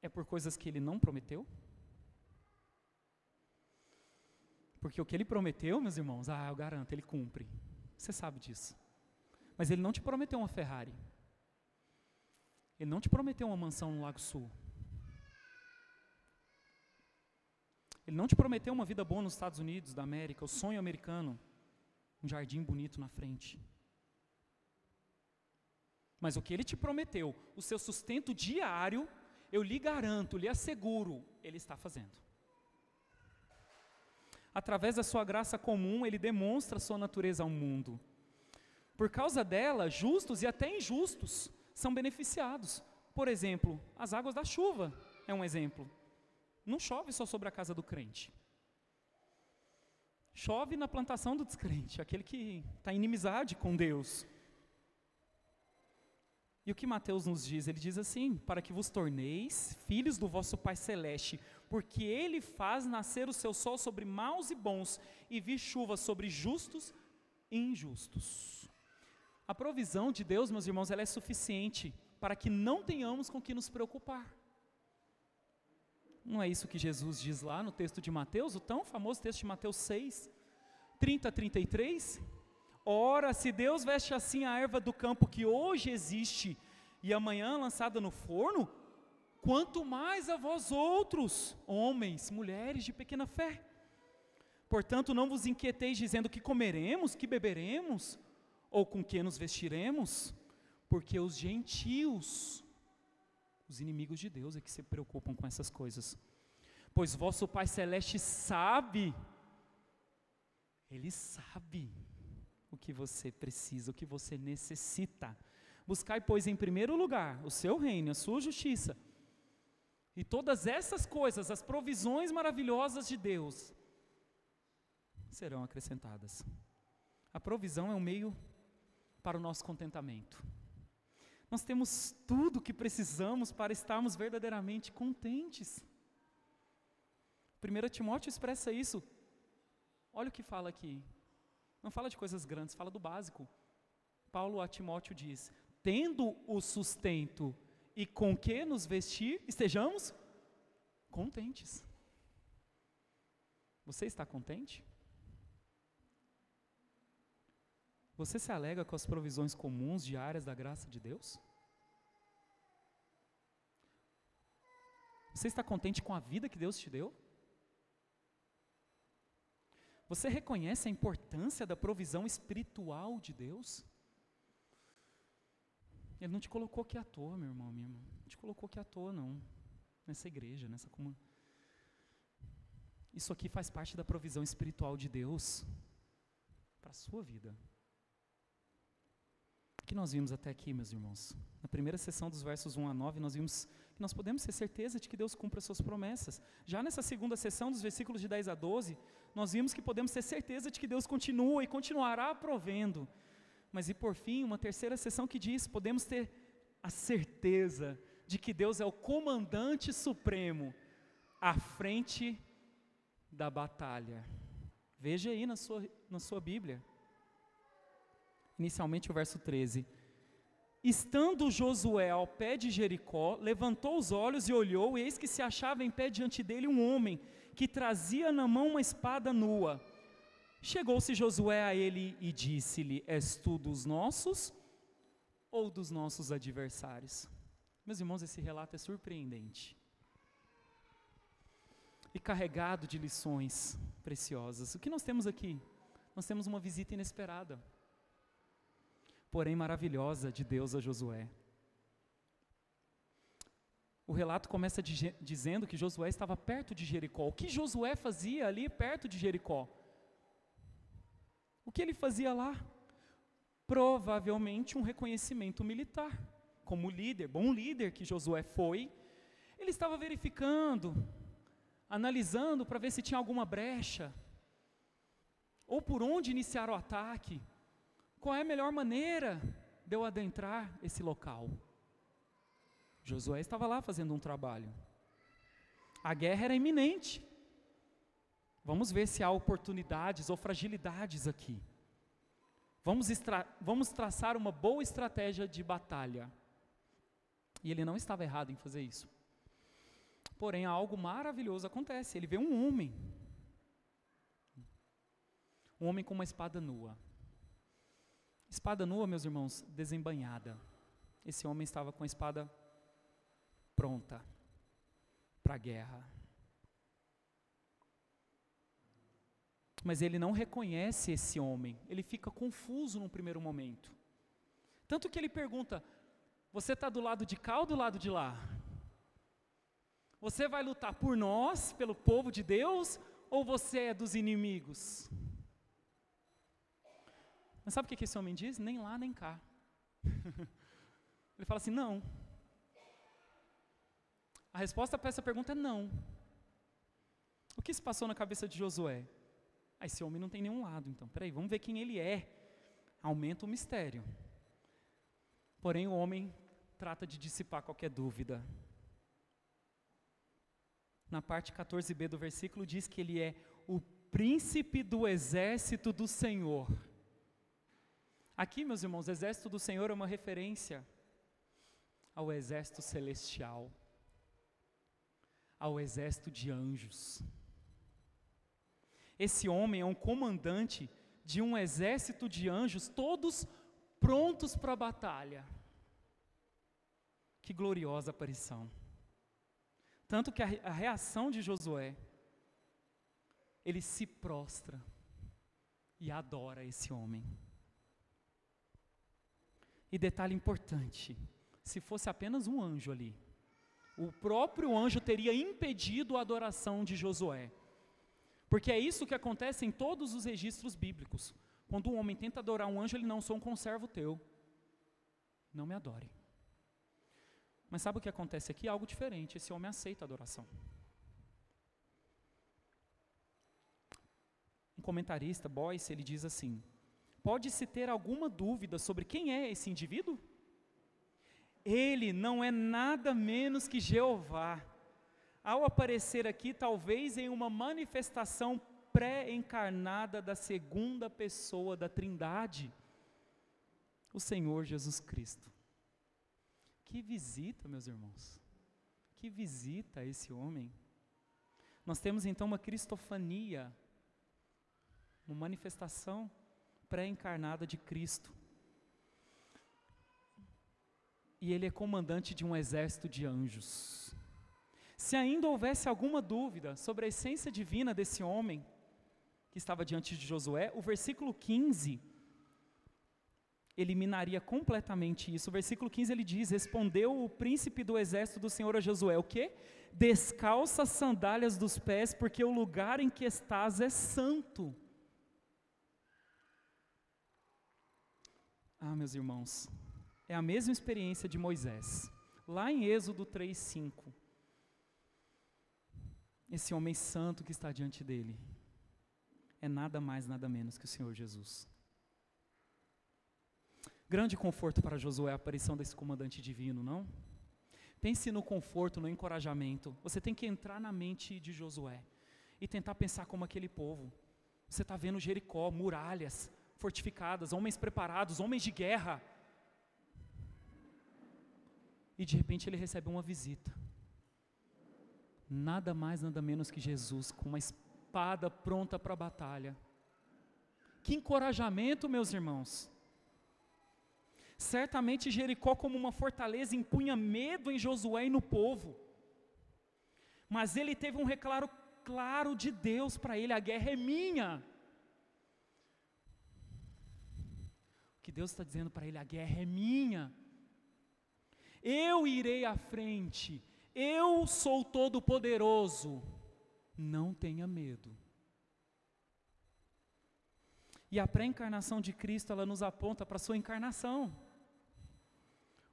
é por coisas que Ele não prometeu? Porque o que Ele prometeu, meus irmãos, ah, eu garanto, Ele cumpre. Você sabe disso. Mas Ele não te prometeu uma Ferrari. Ele não te prometeu uma mansão no Lago Sul. Ele não te prometeu uma vida boa nos Estados Unidos da América, o sonho americano, um jardim bonito na frente. Mas o que ele te prometeu, o seu sustento diário, eu lhe garanto, lhe asseguro, ele está fazendo. Através da sua graça comum, ele demonstra a sua natureza ao mundo. Por causa dela, justos e até injustos são beneficiados. Por exemplo, as águas da chuva é um exemplo. Não chove só sobre a casa do crente. Chove na plantação do descrente, aquele que está em inimizade com Deus. E o que Mateus nos diz? Ele diz assim: para que vos torneis filhos do vosso Pai Celeste, porque Ele faz nascer o seu sol sobre maus e bons, e vir chuva sobre justos e injustos. A provisão de Deus, meus irmãos, ela é suficiente para que não tenhamos com que nos preocupar. Não é isso que Jesus diz lá no texto de Mateus, o tão famoso texto de Mateus 6, 30 a 33? Ora, se Deus veste assim a erva do campo que hoje existe e amanhã lançada no forno, quanto mais a vós outros, homens, mulheres de pequena fé. Portanto, não vos inquieteis dizendo que comeremos, que beberemos, ou com que nos vestiremos, porque os gentios os inimigos de Deus é que se preocupam com essas coisas. Pois vosso Pai Celeste sabe, Ele sabe o que você precisa, o que você necessita. Buscai, pois, em primeiro lugar o seu reino, a sua justiça. E todas essas coisas, as provisões maravilhosas de Deus, serão acrescentadas. A provisão é um meio para o nosso contentamento. Nós temos tudo o que precisamos para estarmos verdadeiramente contentes. 1 Timóteo expressa isso. Olha o que fala aqui. Não fala de coisas grandes, fala do básico. Paulo a Timóteo diz: Tendo o sustento e com que nos vestir, estejamos contentes. Você está contente? Você se alega com as provisões comuns diárias da graça de Deus? Você está contente com a vida que Deus te deu? Você reconhece a importância da provisão espiritual de Deus? Ele não te colocou aqui à toa, meu irmão, minha irmã. Não te colocou aqui à toa, não. Nessa igreja, nessa comunidade. Isso aqui faz parte da provisão espiritual de Deus para a sua vida que nós vimos até aqui, meus irmãos? Na primeira sessão dos versos 1 a 9, nós vimos que nós podemos ter certeza de que Deus cumpre as suas promessas. Já nessa segunda sessão, dos versículos de 10 a 12, nós vimos que podemos ter certeza de que Deus continua e continuará provendo. Mas e por fim, uma terceira sessão que diz: podemos ter a certeza de que Deus é o comandante supremo à frente da batalha. Veja aí na sua, na sua Bíblia inicialmente o verso 13. Estando Josué ao pé de Jericó, levantou os olhos e olhou, e eis que se achava em pé diante dele um homem que trazia na mão uma espada nua. Chegou-se Josué a ele e disse-lhe: És tu dos nossos ou dos nossos adversários? Meus irmãos, esse relato é surpreendente e carregado de lições preciosas. O que nós temos aqui? Nós temos uma visita inesperada, porém maravilhosa de Deus a Josué. O relato começa dizendo que Josué estava perto de Jericó. O que Josué fazia ali perto de Jericó? O que ele fazia lá? Provavelmente um reconhecimento militar. Como líder, bom líder que Josué foi, ele estava verificando, analisando para ver se tinha alguma brecha, ou por onde iniciar o ataque, qual é a melhor maneira de eu adentrar esse local. Josué estava lá fazendo um trabalho. A guerra era iminente. Vamos ver se há oportunidades ou fragilidades aqui. Vamos, vamos traçar uma boa estratégia de batalha. E ele não estava errado em fazer isso. Porém, algo maravilhoso acontece. Ele vê um homem. Um homem com uma espada nua. Espada nua, meus irmãos, desembanhada. Esse homem estava com a espada pronta para a guerra. Mas ele não reconhece esse homem, ele fica confuso no primeiro momento. Tanto que ele pergunta: Você está do lado de cá ou do lado de lá? Você vai lutar por nós, pelo povo de Deus, ou você é dos inimigos? Mas sabe o que esse homem diz? Nem lá nem cá. ele fala assim: Não. A resposta para essa pergunta é não. O que se passou na cabeça de Josué? Ah, esse homem não tem nenhum lado, então. Peraí, vamos ver quem ele é. Aumenta o mistério. Porém, o homem trata de dissipar qualquer dúvida. Na parte 14b do versículo diz que ele é o príncipe do exército do Senhor. Aqui, meus irmãos, exército do Senhor é uma referência ao exército celestial, ao exército de anjos. Esse homem é um comandante de um exército de anjos, todos prontos para a batalha. Que gloriosa aparição. Tanto que a, reação de Josué, ele se prostra e adora esse homem. E detalhe importante: se fosse apenas um anjo ali, o próprio anjo teria impedido a adoração de Josué. Porque é isso que acontece em todos os registros bíblicos. Quando um homem tenta adorar um anjo, ele não sou um conservo teu. Não me adore. Mas sabe o que acontece aqui? Algo diferente. Esse homem aceita a adoração. Um comentarista, Boyce, ele diz assim: Pode-se ter alguma dúvida sobre quem é esse indivíduo? Ele não é nada menos que Jeová, ao aparecer aqui, talvez em uma manifestação pré-encarnada da segunda pessoa da Trindade, o Senhor Jesus Cristo. Que visita, meus irmãos. Que visita esse homem. Nós temos então uma cristofania, uma manifestação pré-encarnada de Cristo. E ele é comandante de um exército de anjos. Se ainda houvesse alguma dúvida sobre a essência divina desse homem que estava diante de Josué, o versículo 15 eliminaria completamente isso. O versículo 15 ele diz: Respondeu o príncipe do exército do Senhor a Josué: O que? Descalça as sandálias dos pés, porque o lugar em que estás é santo. Ah, meus irmãos, é a mesma experiência de Moisés. Lá em Êxodo 3:5, esse homem santo que está diante dele é nada mais, nada menos que o Senhor Jesus. Grande conforto para Josué a aparição desse comandante divino, não? Pense no conforto, no encorajamento. Você tem que entrar na mente de Josué e tentar pensar como aquele povo. Você está vendo Jericó, muralhas fortificadas, homens preparados, homens de guerra. E de repente ele recebe uma visita nada mais, nada menos que Jesus, com uma espada pronta para a batalha. Que encorajamento, meus irmãos. Certamente Jericó, como uma fortaleza, impunha medo em Josué e no povo. Mas ele teve um reclaro claro de Deus para ele: a guerra é minha. O que Deus está dizendo para ele: a guerra é minha. Eu irei à frente, eu sou todo-poderoso. Não tenha medo. E a pré-encarnação de Cristo, ela nos aponta para a sua encarnação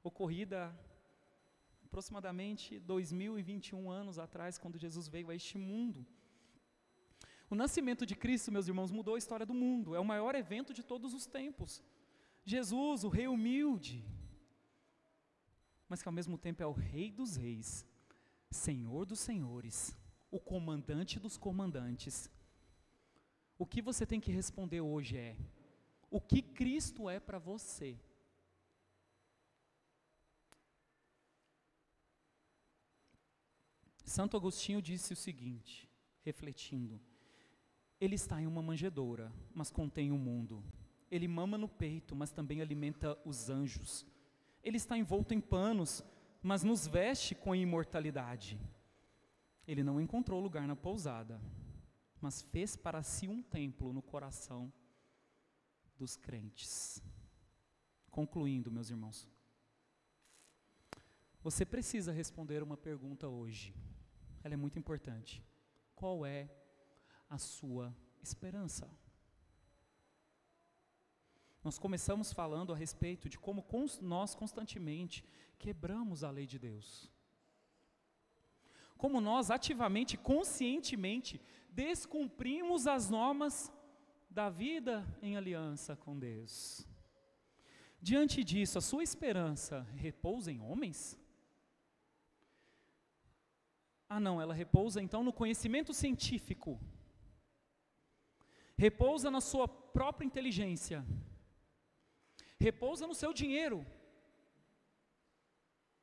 ocorrida aproximadamente 2021 anos atrás, quando Jesus veio a este mundo. O nascimento de Cristo, meus irmãos, mudou a história do mundo, é o maior evento de todos os tempos. Jesus, o Rei humilde, mas que ao mesmo tempo é o Rei dos Reis, Senhor dos Senhores, o comandante dos comandantes. O que você tem que responder hoje é: o que Cristo é para você? Santo Agostinho disse o seguinte, refletindo: Ele está em uma manjedoura, mas contém o mundo. Ele mama no peito, mas também alimenta os anjos. Ele está envolto em panos, mas nos veste com a imortalidade. Ele não encontrou lugar na pousada, mas fez para si um templo no coração dos crentes. Concluindo, meus irmãos, você precisa responder uma pergunta hoje ela é muito importante. Qual é a sua esperança? Nós começamos falando a respeito de como nós constantemente quebramos a lei de Deus. Como nós ativamente, conscientemente, descumprimos as normas da vida em aliança com Deus. Diante disso, a sua esperança repousa em homens? Ah, não, ela repousa então no conhecimento científico. Repousa na sua própria inteligência. Repousa no seu dinheiro.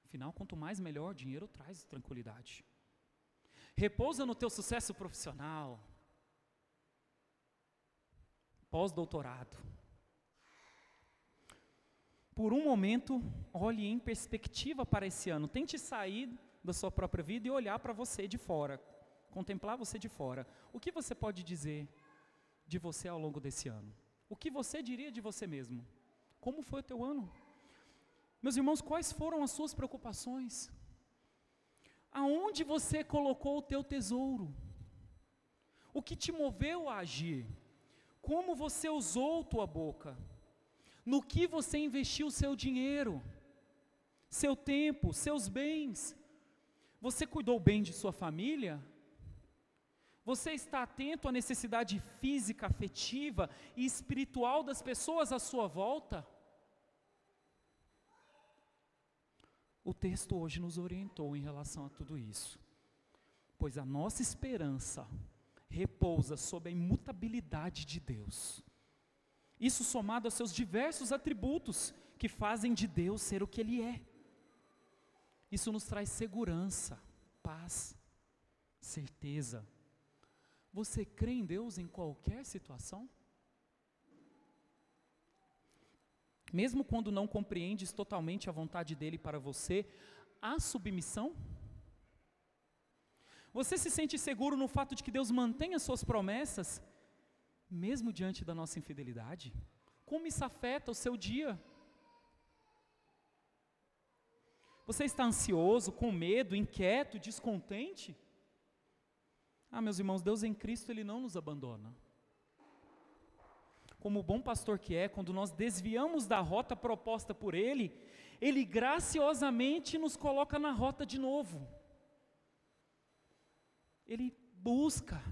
Afinal, quanto mais melhor, dinheiro traz tranquilidade. Repousa no teu sucesso profissional. Pós-doutorado. Por um momento, olhe em perspectiva para esse ano. Tente sair da sua própria vida e olhar para você de fora, contemplar você de fora. O que você pode dizer de você ao longo desse ano? O que você diria de você mesmo? Como foi o teu ano? Meus irmãos, quais foram as suas preocupações? Aonde você colocou o teu tesouro? O que te moveu a agir? Como você usou tua boca? No que você investiu seu dinheiro? Seu tempo, seus bens? Você cuidou bem de sua família? Você está atento à necessidade física, afetiva e espiritual das pessoas à sua volta? O texto hoje nos orientou em relação a tudo isso, pois a nossa esperança repousa sob a imutabilidade de Deus. Isso somado aos seus diversos atributos que fazem de Deus ser o que Ele é. Isso nos traz segurança, paz, certeza. Você crê em Deus em qualquer situação? Mesmo quando não compreendes totalmente a vontade dele para você, há submissão? Você se sente seguro no fato de que Deus mantém as suas promessas, mesmo diante da nossa infidelidade? Como isso afeta o seu dia? Você está ansioso, com medo, inquieto, descontente? Ah, meus irmãos, Deus em Cristo, Ele não nos abandona. Como bom pastor que é, quando nós desviamos da rota proposta por Ele, Ele graciosamente nos coloca na rota de novo. Ele busca.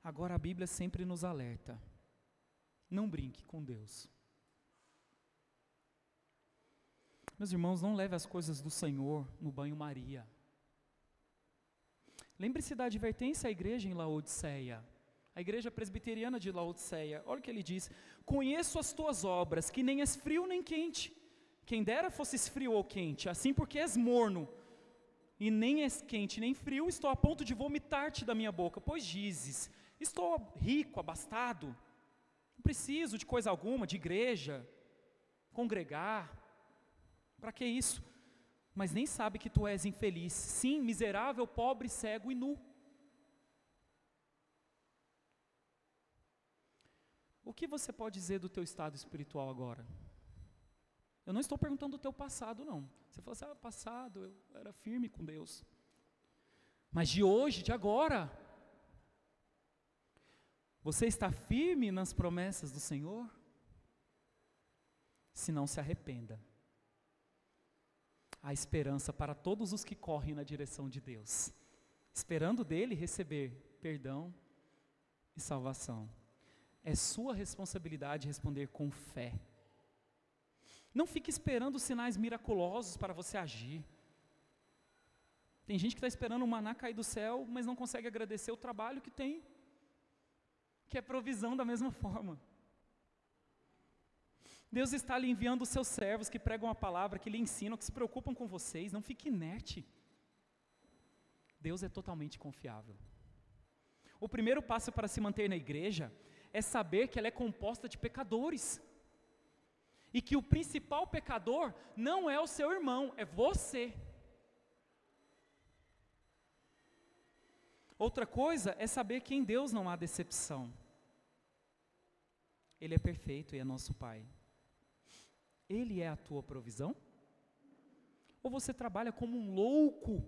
Agora a Bíblia sempre nos alerta: não brinque com Deus. Meus irmãos, não leve as coisas do Senhor no banho-maria. Lembre-se da advertência à igreja em Laodiceia, a igreja presbiteriana de Laodiceia. Olha o que ele diz: Conheço as tuas obras, que nem és frio nem quente. Quem dera fosses frio ou quente, assim porque és morno, e nem és quente nem frio, estou a ponto de vomitar-te da minha boca, pois dizes: estou rico, abastado, não preciso de coisa alguma, de igreja, congregar. Para que isso? Mas nem sabe que tu és infeliz. Sim, miserável, pobre, cego e nu. Que você pode dizer do teu estado espiritual agora? Eu não estou perguntando do teu passado, não. Você falou assim, ah, passado, eu era firme com Deus. Mas de hoje, de agora, você está firme nas promessas do Senhor? Se não se arrependa. Há esperança para todos os que correm na direção de Deus, esperando dele receber perdão e salvação. É sua responsabilidade responder com fé. Não fique esperando sinais miraculosos para você agir. Tem gente que está esperando o maná cair do céu, mas não consegue agradecer o trabalho que tem, que é provisão da mesma forma. Deus está lhe enviando os seus servos que pregam a palavra, que lhe ensinam, que se preocupam com vocês. Não fique inerte. Deus é totalmente confiável. O primeiro passo para se manter na igreja é saber que ela é composta de pecadores. E que o principal pecador não é o seu irmão, é você. Outra coisa é saber que em Deus não há decepção. Ele é perfeito e é nosso Pai. Ele é a tua provisão? Ou você trabalha como um louco,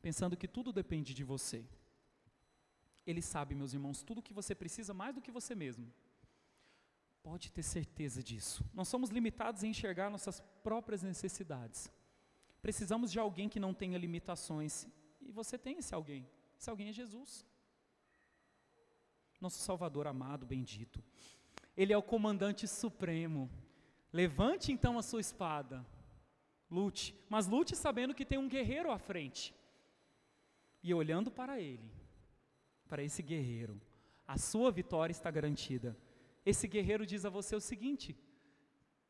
pensando que tudo depende de você? Ele sabe, meus irmãos, tudo o que você precisa mais do que você mesmo. Pode ter certeza disso. Nós somos limitados em enxergar nossas próprias necessidades. Precisamos de alguém que não tenha limitações e você tem esse alguém. Esse alguém é Jesus. Nosso Salvador amado, bendito. Ele é o comandante supremo. Levante então a sua espada. Lute, mas lute sabendo que tem um guerreiro à frente. E olhando para ele, para esse guerreiro, a sua vitória está garantida. Esse guerreiro diz a você o seguinte: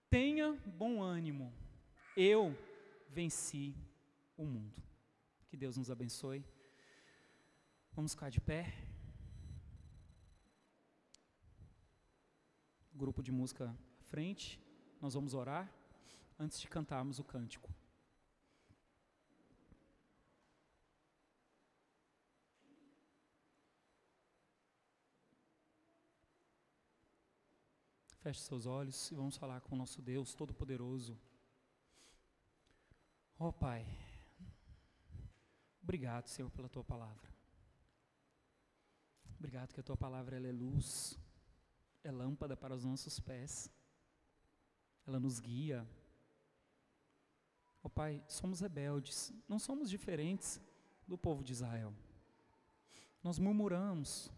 tenha bom ânimo, eu venci o mundo. Que Deus nos abençoe. Vamos ficar de pé. Grupo de música à frente. Nós vamos orar antes de cantarmos o cântico. Feche seus olhos e vamos falar com o nosso Deus Todo-Poderoso. Ó oh, Pai, Obrigado, Senhor, pela tua palavra. Obrigado que a tua palavra é luz, é lâmpada para os nossos pés. Ela nos guia. Ó oh, Pai, somos rebeldes, não somos diferentes do povo de Israel. Nós murmuramos.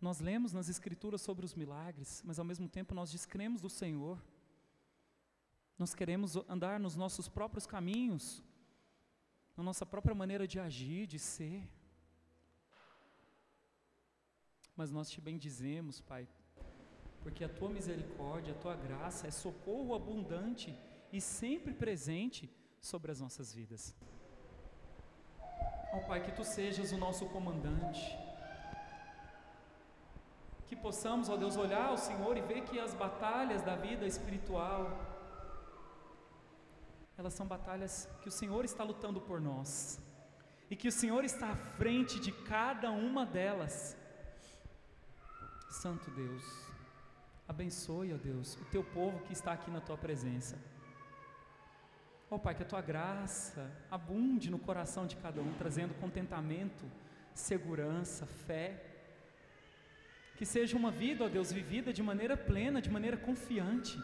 Nós lemos nas Escrituras sobre os milagres, mas ao mesmo tempo nós descremos do Senhor. Nós queremos andar nos nossos próprios caminhos, na nossa própria maneira de agir, de ser. Mas nós te bendizemos, Pai, porque a tua misericórdia, a tua graça é socorro abundante e sempre presente sobre as nossas vidas. Ó oh, Pai, que tu sejas o nosso comandante. Que possamos, ó Deus, olhar ao Senhor e ver que as batalhas da vida espiritual, elas são batalhas que o Senhor está lutando por nós, e que o Senhor está à frente de cada uma delas. Santo Deus, abençoe, ó Deus, o teu povo que está aqui na tua presença. Ó Pai, que a tua graça abunde no coração de cada um, trazendo contentamento, segurança, fé. Que seja uma vida, ó Deus, vivida de maneira plena, de maneira confiante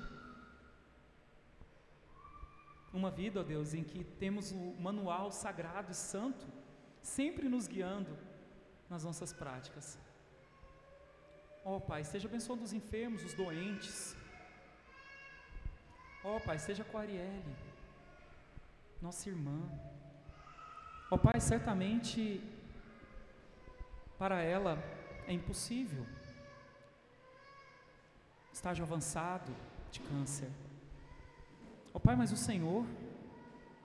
uma vida, ó Deus, em que temos o manual sagrado e santo sempre nos guiando nas nossas práticas. Ó Pai, seja abençoando os enfermos, os doentes. Ó Pai, seja com a Arielle, nossa irmã. Ó Pai, certamente para ela é impossível. Estágio avançado de câncer. Ó oh, Pai, mas o Senhor,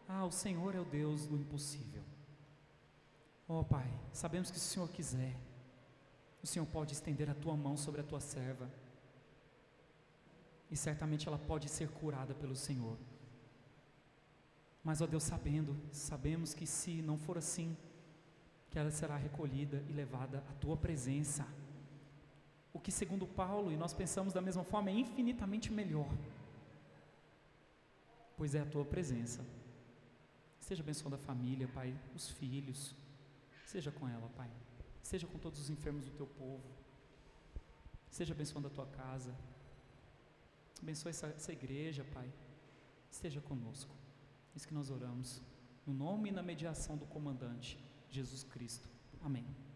ah, o Senhor é o Deus do impossível. Oh, Pai, sabemos que se o Senhor quiser, o Senhor pode estender a tua mão sobre a tua serva. E certamente ela pode ser curada pelo Senhor. Mas, ó Deus, sabendo, sabemos que se não for assim, que ela será recolhida e levada à tua presença. O que, segundo Paulo, e nós pensamos da mesma forma, é infinitamente melhor, pois é a tua presença. Seja abençoando a família, Pai, os filhos, seja com ela, Pai, seja com todos os enfermos do teu povo, seja abençoando a tua casa, abençoe essa, essa igreja, Pai, esteja conosco. Isso que nós oramos, no nome e na mediação do comandante Jesus Cristo. Amém.